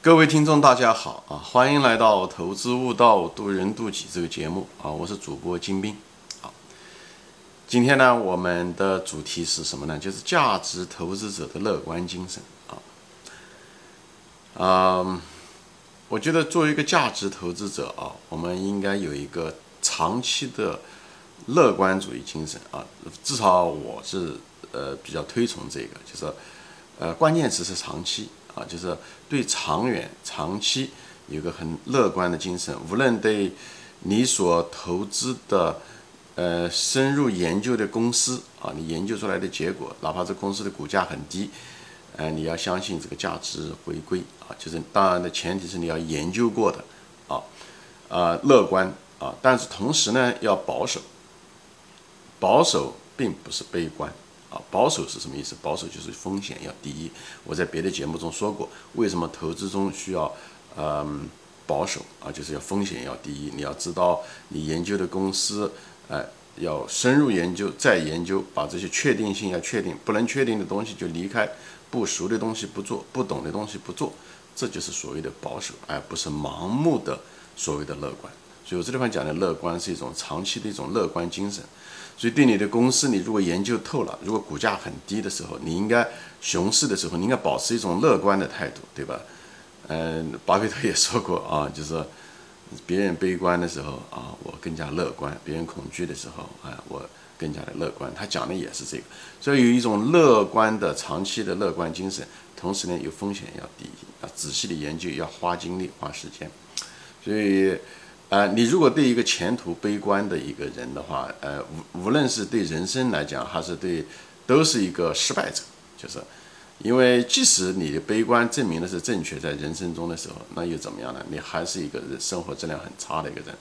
各位听众，大家好啊！欢迎来到《投资悟道，渡人渡己》这个节目啊！我是主播金兵。好，今天呢，我们的主题是什么呢？就是价值投资者的乐观精神啊。嗯，我觉得作为一个价值投资者啊，我们应该有一个长期的乐观主义精神啊。至少我是呃比较推崇这个，就是呃关键词是长期。啊，就是对长远、长期有个很乐观的精神，无论对你所投资的呃深入研究的公司啊，你研究出来的结果，哪怕这公司的股价很低，呃，你要相信这个价值回归啊，就是当然的前提是你要研究过的啊，啊，乐观啊，但是同时呢要保守，保守并不是悲观。啊，保守是什么意思？保守就是风险要第一。我在别的节目中说过，为什么投资中需要嗯保守啊？就是要风险要第一。你要知道，你研究的公司，哎，要深入研究，再研究，把这些确定性要确定，不能确定的东西就离开，不熟的东西不做，不懂的东西不做，这就是所谓的保守，而不是盲目的所谓的乐观。所以我这地方讲的乐观是一种长期的一种乐观精神。所以，对你的公司，你如果研究透了，如果股价很低的时候，你应该熊市的时候，你应该保持一种乐观的态度，对吧？嗯，巴菲特也说过啊，就是别人悲观的时候啊，我更加乐观；别人恐惧的时候啊，我更加的乐观。他讲的也是这个，所以有一种乐观的长期的乐观精神，同时呢，有风险要低，要仔细的研究，要花精力花时间，所以。啊，你如果对一个前途悲观的一个人的话，呃，无无论是对人生来讲，还是对，都是一个失败者。就是，因为即使你的悲观证明的是正确，在人生中的时候，那又怎么样呢？你还是一个生活质量很差的一个人。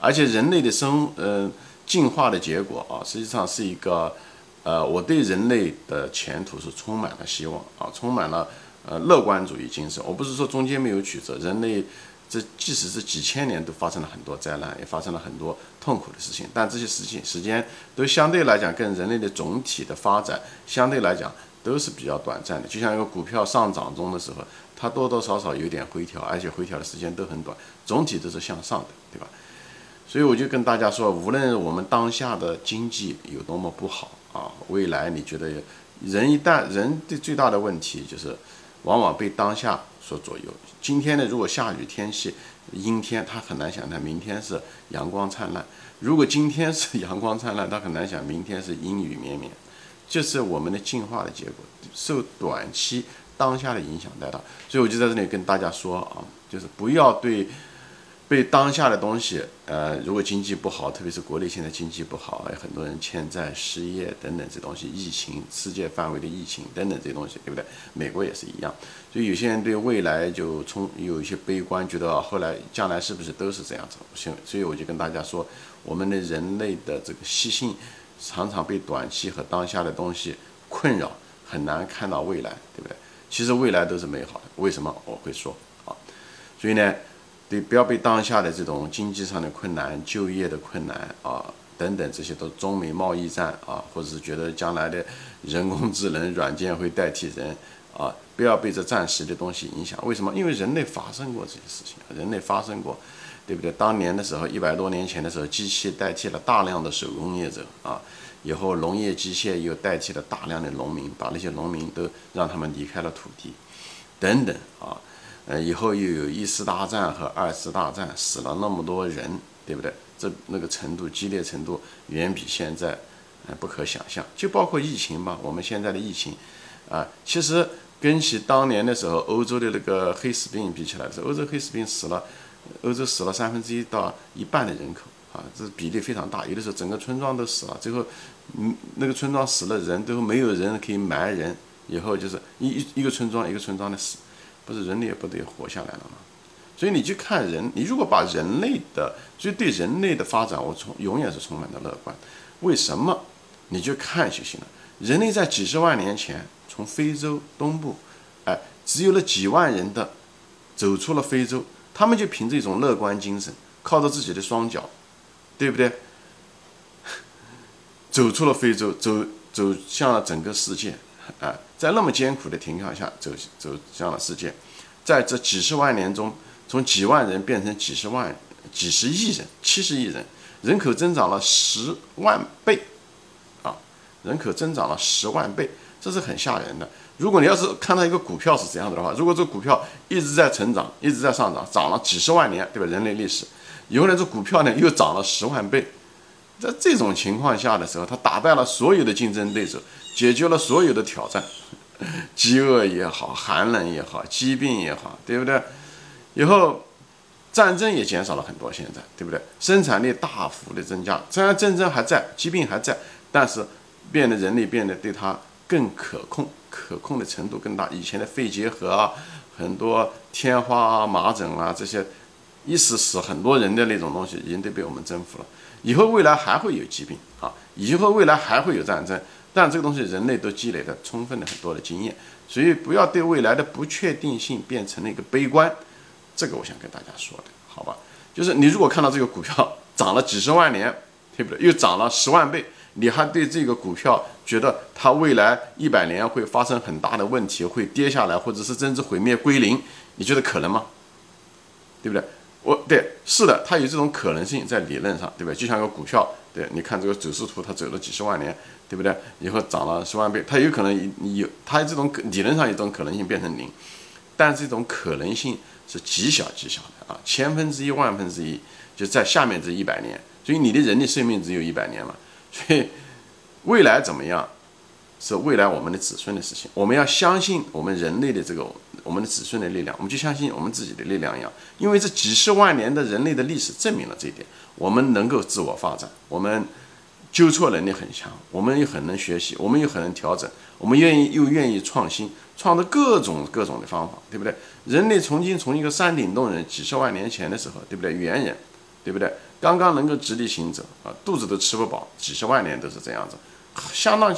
而且人类的生，呃，进化的结果啊，实际上是一个，呃，我对人类的前途是充满了希望啊，充满了呃乐观主义精神。我不是说中间没有曲折，人类。这即使是几千年都发生了很多灾难，也发生了很多痛苦的事情，但这些事情时间都相对来讲跟人类的总体的发展相对来讲都是比较短暂的。就像一个股票上涨中的时候，它多多少少有点回调，而且回调的时间都很短，总体都是向上的，对吧？所以我就跟大家说，无论我们当下的经济有多么不好啊，未来你觉得人一旦人的最大的问题就是。往往被当下所左右。今天呢，如果下雨天气、阴天，他很难想象明天是阳光灿烂；如果今天是阳光灿烂，他很难想明天是阴雨绵绵。这是我们的进化的结果，受短期当下的影响太大。所以我就在这里跟大家说啊，就是不要对。对当下的东西，呃，如果经济不好，特别是国内现在经济不好，有很多人欠债、失业等等这东西，疫情、世界范围的疫情等等这些东西，对不对？美国也是一样，所以有些人对未来就充有一些悲观，觉得后来将来是不是都是这样子？所所以我就跟大家说，我们的人类的这个习性常常被短期和当下的东西困扰，很难看到未来，对不对？其实未来都是美好的，为什么我会说啊？所以呢？对，不要被当下的这种经济上的困难、就业的困难啊等等这些都中美贸易战啊，或者是觉得将来的人工智能软件会代替人啊，不要被这暂时的东西影响。为什么？因为人类发生过这些事情，人类发生过，对不对？当年的时候，一百多年前的时候，机器代替了大量的手工业者啊，以后农业机械又代替了大量的农民，把那些农民都让他们离开了土地，等等啊。呃，以后又有一次大战和二次大战，死了那么多人，对不对？这那个程度激烈程度远比现在，呃，不可想象。就包括疫情吧，我们现在的疫情，啊，其实跟起当年的时候欧洲的那个黑死病比起来，是欧洲黑死病死了，欧洲死了三分之一到一半的人口，啊，这比例非常大。有的时候整个村庄都死了，最后，嗯，那个村庄死了人，最后没有人可以埋人，以后就是一一一个村庄一个村庄的死。不是人类也不得活下来了吗？所以你去看人，你如果把人类的，所以对人类的发展，我充永远是充满的乐观。为什么？你就看就行了。人类在几十万年前从非洲东部，哎，只有了几万人的走出了非洲，他们就凭着一种乐观精神，靠着自己的双脚，对不对？走出了非洲，走走向了整个世界，啊。在那么艰苦的情况下走走向了世界，在这几十万年中，从几万人变成几十万、几十亿人、七十亿人，人口增长了十万倍，啊，人口增长了十万倍，这是很吓人的。如果你要是看到一个股票是这样子的话，如果这股票一直在成长，一直在上涨，涨了几十万年，对吧？人类历史，以后呢，这股票呢又涨了十万倍，在这种情况下的时候，它打败了所有的竞争对手，解决了所有的挑战，饥饿也好，寒冷也好，疾病也好，对不对？以后战争也减少了很多，现在对不对？生产力大幅的增加，虽然战争还在，疾病还在，但是变得人类变得对它更可控。可控的程度更大，以前的肺结核啊，很多天花啊、麻疹啊这些，一时死很多人的那种东西，已经都被我们征服了。以后未来还会有疾病啊，以后未来还会有战争，但这个东西人类都积累的充分的很多的经验，所以不要对未来的不确定性变成了一个悲观。这个我想跟大家说的，好吧？就是你如果看到这个股票涨了几十万年，对不对？又涨了十万倍。你还对这个股票觉得它未来一百年会发生很大的问题，会跌下来，或者是甚至毁灭归零？你觉得可能吗？对不对？我对，是的，它有这种可能性在理论上，对不对？就像个股票，对，你看这个走势图，它走了几十万年，对不对？以后涨了十万倍，它有可能有，它这种理论上一种可能性变成零，但这种可能性是极小极小的啊，千分之一万分之一，就在下面这一百年，所以你的人的寿命只有一百年嘛。所以，未来怎么样，是未来我们的子孙的事情。我们要相信我们人类的这个我们的子孙的力量，我们就相信我们自己的力量一样。因为这几十万年的人类的历史证明了这一点，我们能够自我发展，我们纠错能力很强，我们又很能学习，我们又很能调整，我们愿意又愿意创新，创造各种各种的方法，对不对？人类曾经从一个山顶洞人，几十万年前的时候，对不对？猿人，对不对？刚刚能够直立行走啊，肚子都吃不饱，几十万年都是这样子，相当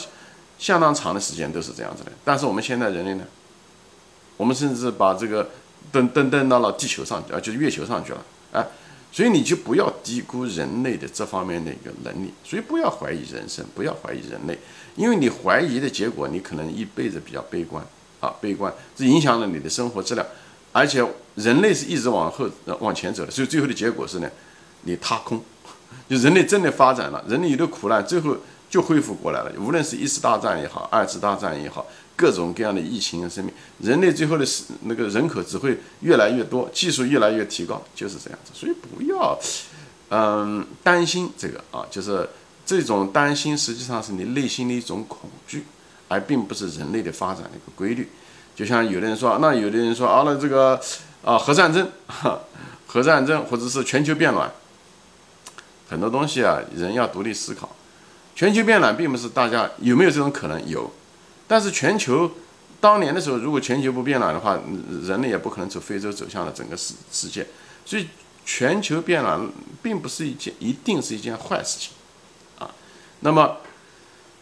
相当长的时间都是这样子的。但是我们现在人类呢，我们甚至把这个登登登到了地球上啊，就是月球上去了啊。所以你就不要低估人类的这方面的一个能力，所以不要怀疑人生，不要怀疑人类，因为你怀疑的结果，你可能一辈子比较悲观啊，悲观，这影响了你的生活质量。而且人类是一直往后往前走的，所以最后的结果是呢。你踏空，就人类真的发展了，人类有的苦难最后就恢复过来了。无论是一次大战也好，二次大战也好，各种各样的疫情啊，生命，人类最后的是那个人口只会越来越多，技术越来越提高，就是这样子。所以不要，嗯，担心这个啊，就是这种担心实际上是你内心的一种恐惧，而并不是人类的发展的一个规律。就像有的人说，那有的人说啊，那这个啊，核战争，核战争或者是全球变暖。很多东西啊，人要独立思考。全球变暖并不是大家有没有这种可能有，但是全球当年的时候，如果全球不变暖的话，人类也不可能从非洲走向了整个世世界。所以全球变暖并不是一件一定是一件坏事情啊。那么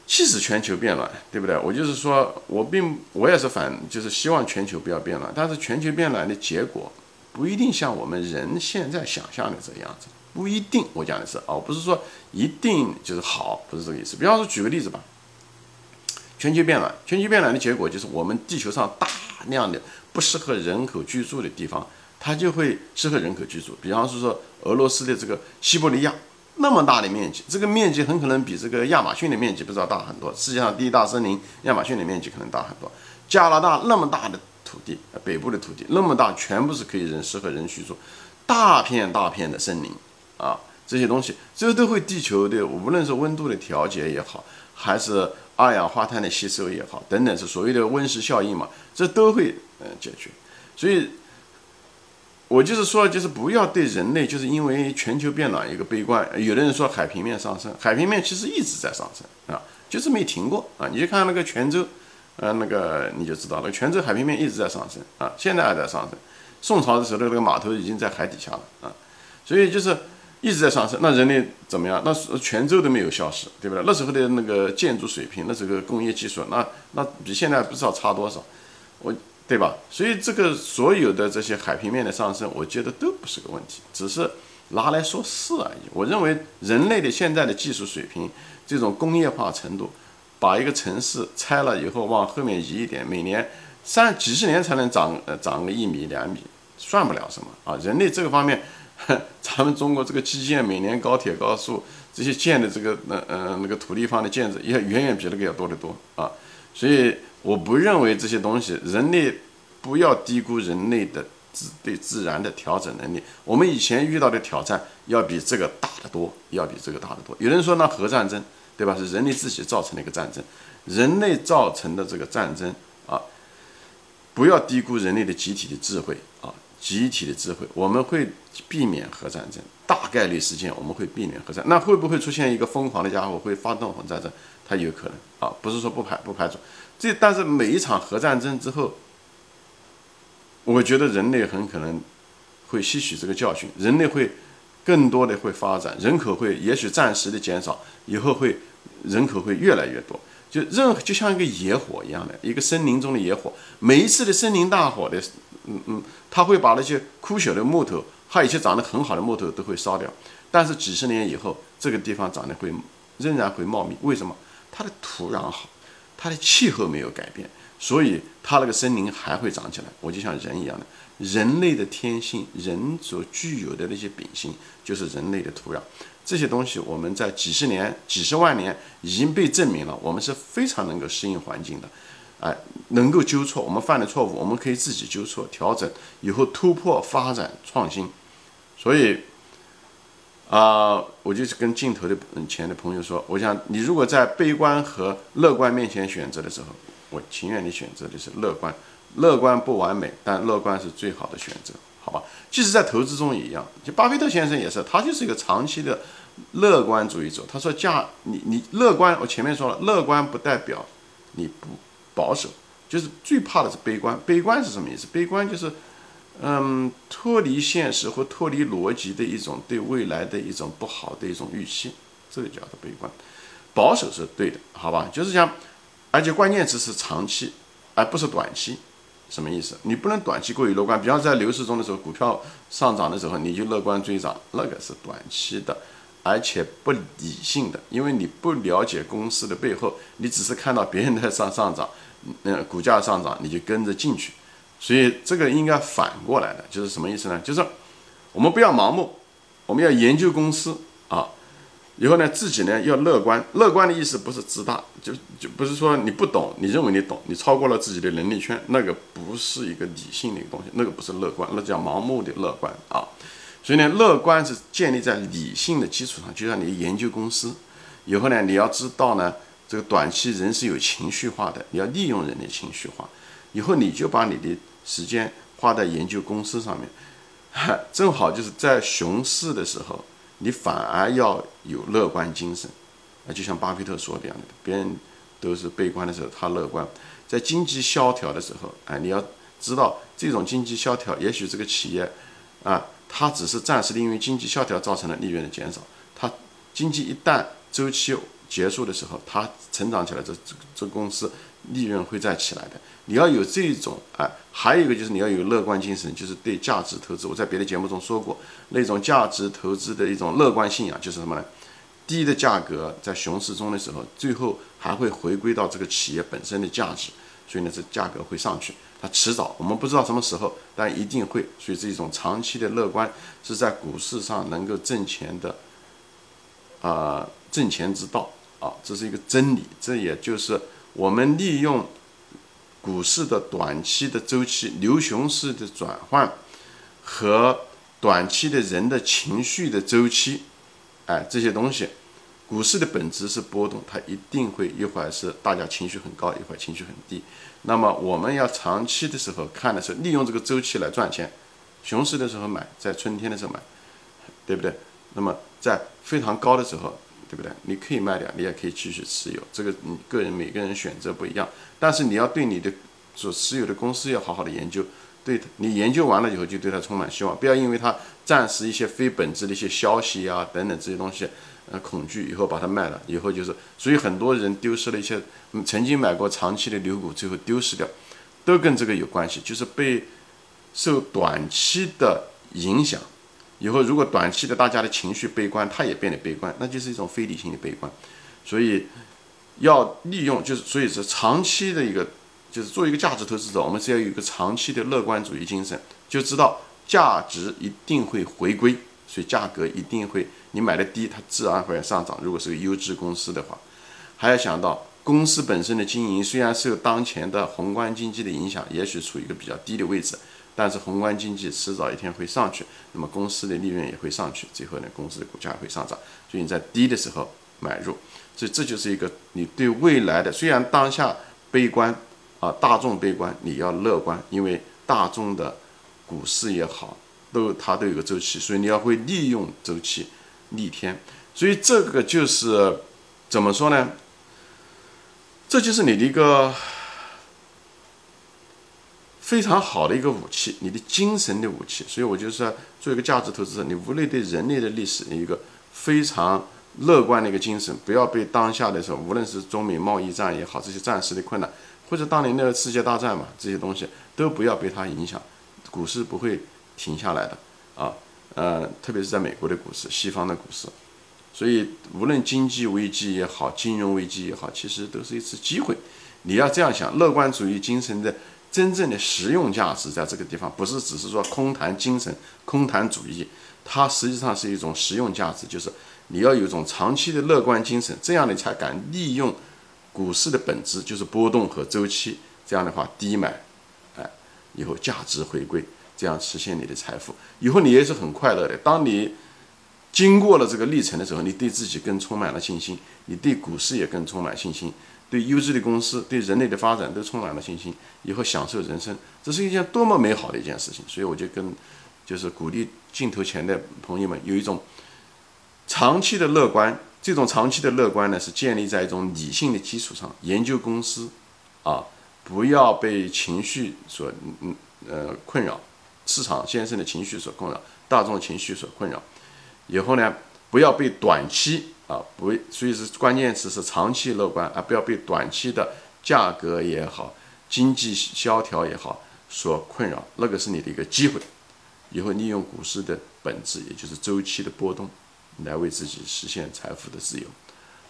即使全球变暖，对不对？我就是说我并我也是反，就是希望全球不要变暖。但是全球变暖的结果不一定像我们人现在想象的这样子。不一定，我讲的是哦，不是说一定就是好，不是这个意思。比方说，举个例子吧，全球变暖，全球变暖的结果就是我们地球上大量的不适合人口居住的地方，它就会适合人口居住。比方说，说俄罗斯的这个西伯利亚那么大的面积，这个面积很可能比这个亚马逊的面积不知道大很多。世界上第一大森林，亚马逊的面积可能大很多。加拿大那么大的土地，北部的土地那么大，全部是可以人适合人居住，大片大片的森林。啊，这些东西，这都会地球的，无论是温度的调节也好，还是二氧化碳的吸收也好，等等，是所谓的温室效应嘛，这都会嗯解决。所以，我就是说，就是不要对人类就是因为全球变暖一个悲观。有的人说海平面上升，海平面其实一直在上升啊，就是没停过啊。你就看那个泉州，呃，那个你就知道了，泉州海平面一直在上升啊，现在还在上升。宋朝的时候，那个码头已经在海底下了啊，所以就是。一直在上升，那人类怎么样？那泉州都没有消失，对不对？那时候的那个建筑水平，那时候工业技术，那那比现在不知道差多少，我对吧？所以这个所有的这些海平面的上升，我觉得都不是个问题，只是拿来说事而已。我认为人类的现在的技术水平，这种工业化程度，把一个城市拆了以后往后面移一点，每年三几十年才能长呃长个一米两米，算不了什么啊。人类这个方面，咱们中国这个基建每年高铁高速这些建的这个那呃那个土地方的建设也远远比那个要多得多啊。所以我不认为这些东西，人类不要低估人类的自对自然的调整能力。我们以前遇到的挑战要比这个大得多，要比这个大得多。有人说那核战争，对吧？是人类自己造成的一个战争，人类造成的这个战争啊，不要低估人类的集体的智慧啊，集体的智慧，我们会避免核战争，大概率事件我们会避免核战。那会不会出现一个疯狂的家伙会发动核战争？它有可能啊，不是说不排不排除。这但是每一场核战争之后，我觉得人类很可能会吸取这个教训，人类会更多的会发展，人口会也许暂时的减少，以后会人口会越来越多。就任就像一个野火一样的，一个森林中的野火，每一次的森林大火的，嗯嗯，它会把那些枯朽的木头，还有一些长得很好的木头都会烧掉。但是几十年以后，这个地方长得会仍然会茂密，为什么？它的土壤好。它的气候没有改变，所以它那个森林还会长起来。我就像人一样的，人类的天性，人所具有的那些秉性，就是人类的土壤。这些东西我们在几十年、几十万年已经被证明了，我们是非常能够适应环境的，哎，能够纠错我们犯的错误，我们可以自己纠错、调整，以后突破、发展、创新。所以。啊，我就是跟镜头的前的朋友说，我想你如果在悲观和乐观面前选择的时候，我情愿你选择的是乐观。乐观不完美，但乐观是最好的选择，好吧？即使在投资中也一样，就巴菲特先生也是，他就是一个长期的乐观主义者。他说，价你你乐观，我前面说了，乐观不代表你不保守，就是最怕的是悲观。悲观是什么意思？悲观就是。嗯，脱离现实或脱离逻辑的一种对未来的一种不好的一种预期，这个叫做悲观。保守是对的，好吧？就是讲，而且关键词是长期，而不是短期。什么意思？你不能短期过于乐观。比方在牛市中的时候，股票上涨的时候，你就乐观追涨，那个是短期的，而且不理性的，因为你不了解公司的背后，你只是看到别人在上上涨，嗯，股价上涨，你就跟着进去。所以这个应该反过来的，就是什么意思呢？就是我们不要盲目，我们要研究公司啊，以后呢自己呢要乐观。乐观的意思不是自大，就就不是说你不懂，你认为你懂，你超过了自己的能力圈，那个不是一个理性的一个东西，那个不是乐观，那叫盲目的乐观啊。所以呢，乐观是建立在理性的基础上，就像你研究公司，以后呢你要知道呢，这个短期人是有情绪化的，你要利用人的情绪化，以后你就把你的。时间花在研究公司上面，正好就是在熊市的时候，你反而要有乐观精神，啊，就像巴菲特说的样的，别人都是悲观的时候，他乐观。在经济萧条的时候，哎，你要知道这种经济萧条，也许这个企业，啊，它只是暂时的，因为经济萧条造成了利润的减少。它经济一旦周期结束的时候，它成长起来，这这这公司利润会再起来的。你要有这种啊，还有一个就是你要有乐观精神，就是对价值投资。我在别的节目中说过，那种价值投资的一种乐观信仰，就是什么呢？低的价格在熊市中的时候，最后还会回归到这个企业本身的价值，所以呢，这价格会上去。它迟早，我们不知道什么时候，但一定会。所以这种长期的乐观是在股市上能够挣钱的啊，挣钱之道啊，这是一个真理。这也就是我们利用。股市的短期的周期、牛熊市的转换和短期的人的情绪的周期，哎，这些东西，股市的本质是波动，它一定会一会儿是大家情绪很高，一会儿情绪很低。那么我们要长期的时候看的时候，利用这个周期来赚钱。熊市的时候买，在春天的时候买，对不对？那么在非常高的时候。对不对？你可以卖掉，你也可以继续持有。这个你个人每个人选择不一样，但是你要对你的所持有的公司要好好的研究。对你研究完了以后，就对它充满希望。不要因为它暂时一些非本质的一些消息啊等等这些东西，呃，恐惧以后把它卖了，以后就是，所以很多人丢失了一些曾经买过长期的牛股，最后丢失掉，都跟这个有关系，就是被受短期的影响。以后如果短期的大家的情绪悲观，它也变得悲观，那就是一种非理性的悲观。所以要利用，就是所以是长期的一个就是作为一个价值投资者，我们是要有一个长期的乐观主义精神，就知道价值一定会回归，所以价格一定会，你买的低，它自然会上涨。如果是个优质公司的话，还要想到公司本身的经营虽然受当前的宏观经济的影响，也许处于一个比较低的位置，但是宏观经济迟早一天会上去，那么公司的利润也会上去，最后呢，公司的股价会上涨。所以你在低的时候买入，所以这就是一个你对未来的，虽然当下悲观。啊，大众悲观，你要乐观，因为大众的股市也好，都它都有个周期，所以你要会利用周期逆天，所以这个就是怎么说呢？这就是你的一个非常好的一个武器，你的精神的武器。所以我就说，做一个价值投资者，你无论对人类的历史有一个非常乐观的一个精神，不要被当下的时候，无论是中美贸易战也好，这些暂时的困难。或者当年的世界大战嘛，这些东西都不要被它影响，股市不会停下来的啊，呃，特别是在美国的股市、西方的股市，所以无论经济危机也好，金融危机也好，其实都是一次机会。你要这样想，乐观主义精神的真正的实用价值在这个地方，不是只是说空谈精神、空谈主义，它实际上是一种实用价值，就是你要有一种长期的乐观精神，这样你才敢利用。股市的本质就是波动和周期，这样的话低买，哎，以后价值回归，这样实现你的财富，以后你也是很快乐的。当你经过了这个历程的时候，你对自己更充满了信心，你对股市也更充满信心，对优质的公司、对人类的发展都充满了信心，以后享受人生，这是一件多么美好的一件事情。所以我就跟就是鼓励镜头前的朋友们有一种长期的乐观。这种长期的乐观呢，是建立在一种理性的基础上研究公司，啊，不要被情绪所嗯呃困扰，市场先生的情绪所困扰，大众情绪所困扰，以后呢，不要被短期啊不，所以是关键词是长期乐观，而不要被短期的价格也好，经济萧条也好所困扰，那个是你的一个机会，以后利用股市的本质，也就是周期的波动。来为自己实现财富的自由，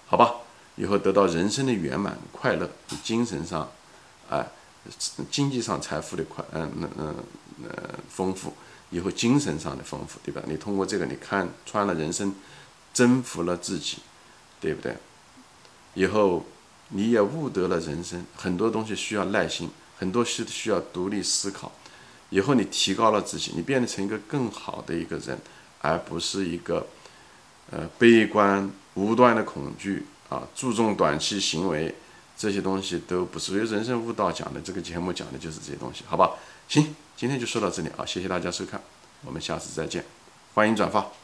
好吧？以后得到人生的圆满快乐，精神上，哎，经济上财富的快，嗯嗯嗯呃丰富，以后精神上的丰富，对吧？你通过这个，你看穿了人生，征服了自己，对不对？以后你也悟得了人生很多东西需要耐心，很多事需要独立思考。以后你提高了自己，你变成一个更好的一个人，而不是一个。呃，悲观、无端的恐惧啊，注重短期行为，这些东西都不是。所以人生悟道讲的这个节目讲的就是这些东西，好吧？行，今天就说到这里啊，谢谢大家收看，我们下次再见，欢迎转发。